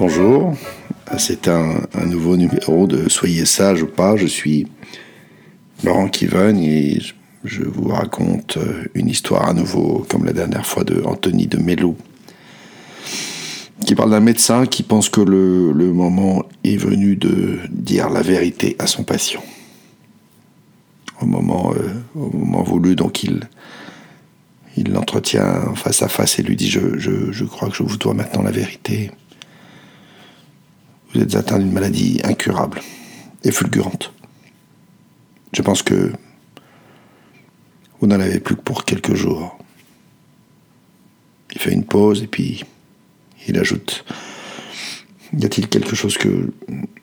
Bonjour, c'est un, nouveau numéro de Soyez sage ou pas. Je suis Laurent Kiven et je, vous raconte une histoire à nouveau, comme la dernière fois, de Anthony de Mello, qui parle d'un médecin qui pense que le, moment est venu de dire la vérité à son patient. Au moment, euh, au moment voulu, donc il, il l'entretient face à face et lui dit je, je, crois que je vous dois maintenant la vérité. Vous êtes atteint d'une maladie incurable et fulgurante. Je pense que vous n'en avez plus que pour quelques jours. Il fait une pause et puis il ajoute Y a-t-il quelque chose que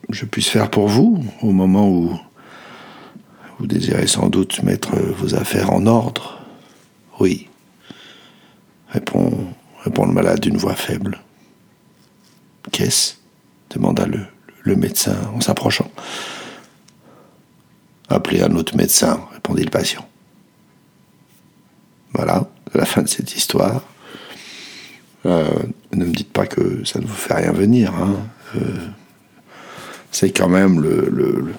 je puisse faire pour vous au moment où vous désirez sans doute mettre vos affaires en ordre? Oui, répond, répond le malade d'une voix faible. Qu'est-ce? Demanda le, médecin en s'approchant. Appelez un autre médecin, répondit le patient. Voilà, la fin de cette histoire. Euh, ne me dites pas que ça ne vous fait rien venir. Hein. Euh, c'est quand même le,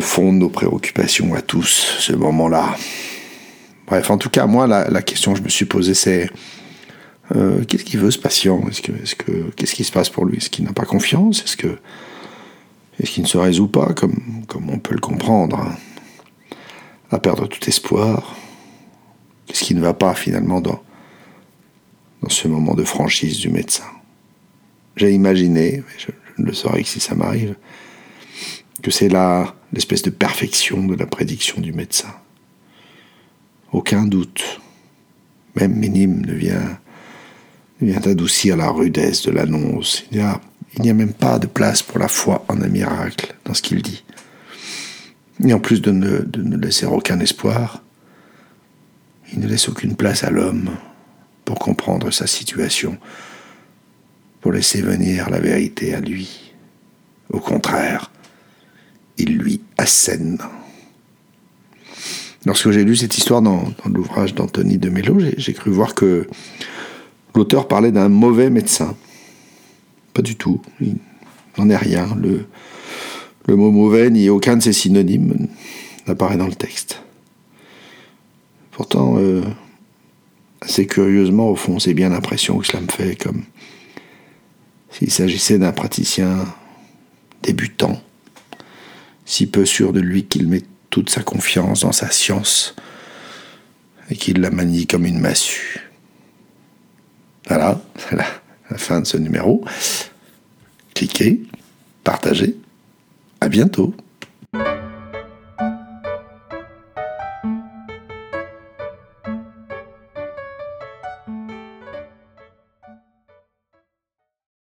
fond de nos préoccupations à tous, ce moment-là. Bref, en tout cas, moi, la, la question que je me suis posée, c'est euh, qu'est-ce qu'il veut ce patient? Est-ce que, est-ce que, qu'est-ce qui se passe pour lui? Est-ce qu'il n'a pas confiance? Est-ce que, est-ce qu'il ne se résout pas, comme, comme on peut le comprendre, hein, à perdre tout espoir? Qu'est-ce qui ne va pas finalement dans, dans ce moment de franchise du médecin? J'ai imaginé, je, ne le saurais que si ça m'arrive, que c'est là l'espèce de perfection de la prédiction du médecin. Aucun doute, même minime, ne vient vient adoucir la rudesse de l'annonce. Il n'y a, même pas de place pour la foi en un miracle dans ce qu'il dit. Et en plus de ne, de ne laisser aucun espoir, il ne laisse aucune place à l'homme pour comprendre sa situation, pour laisser venir la vérité à lui. Au contraire, il lui assène. Lorsque j'ai lu cette histoire dans, dans l'ouvrage d'Anthony de Mello, j'ai cru voir que l'auteur parlait d'un mauvais médecin. Pas du tout. Il n'en est rien. Le, mot mauvais ni aucun de ses synonymes n'apparaît dans le texte. Pourtant, euh, assez curieusement, au fond, c'est bien l'impression que cela me fait, comme s'il s'agissait d'un praticien débutant, si peu sûr de lui qu'il met toute sa confiance dans sa science et qu'il la manie comme une massue. Voilà, c'est la, la de ce numéro. Cliquez, partagez. À bientôt.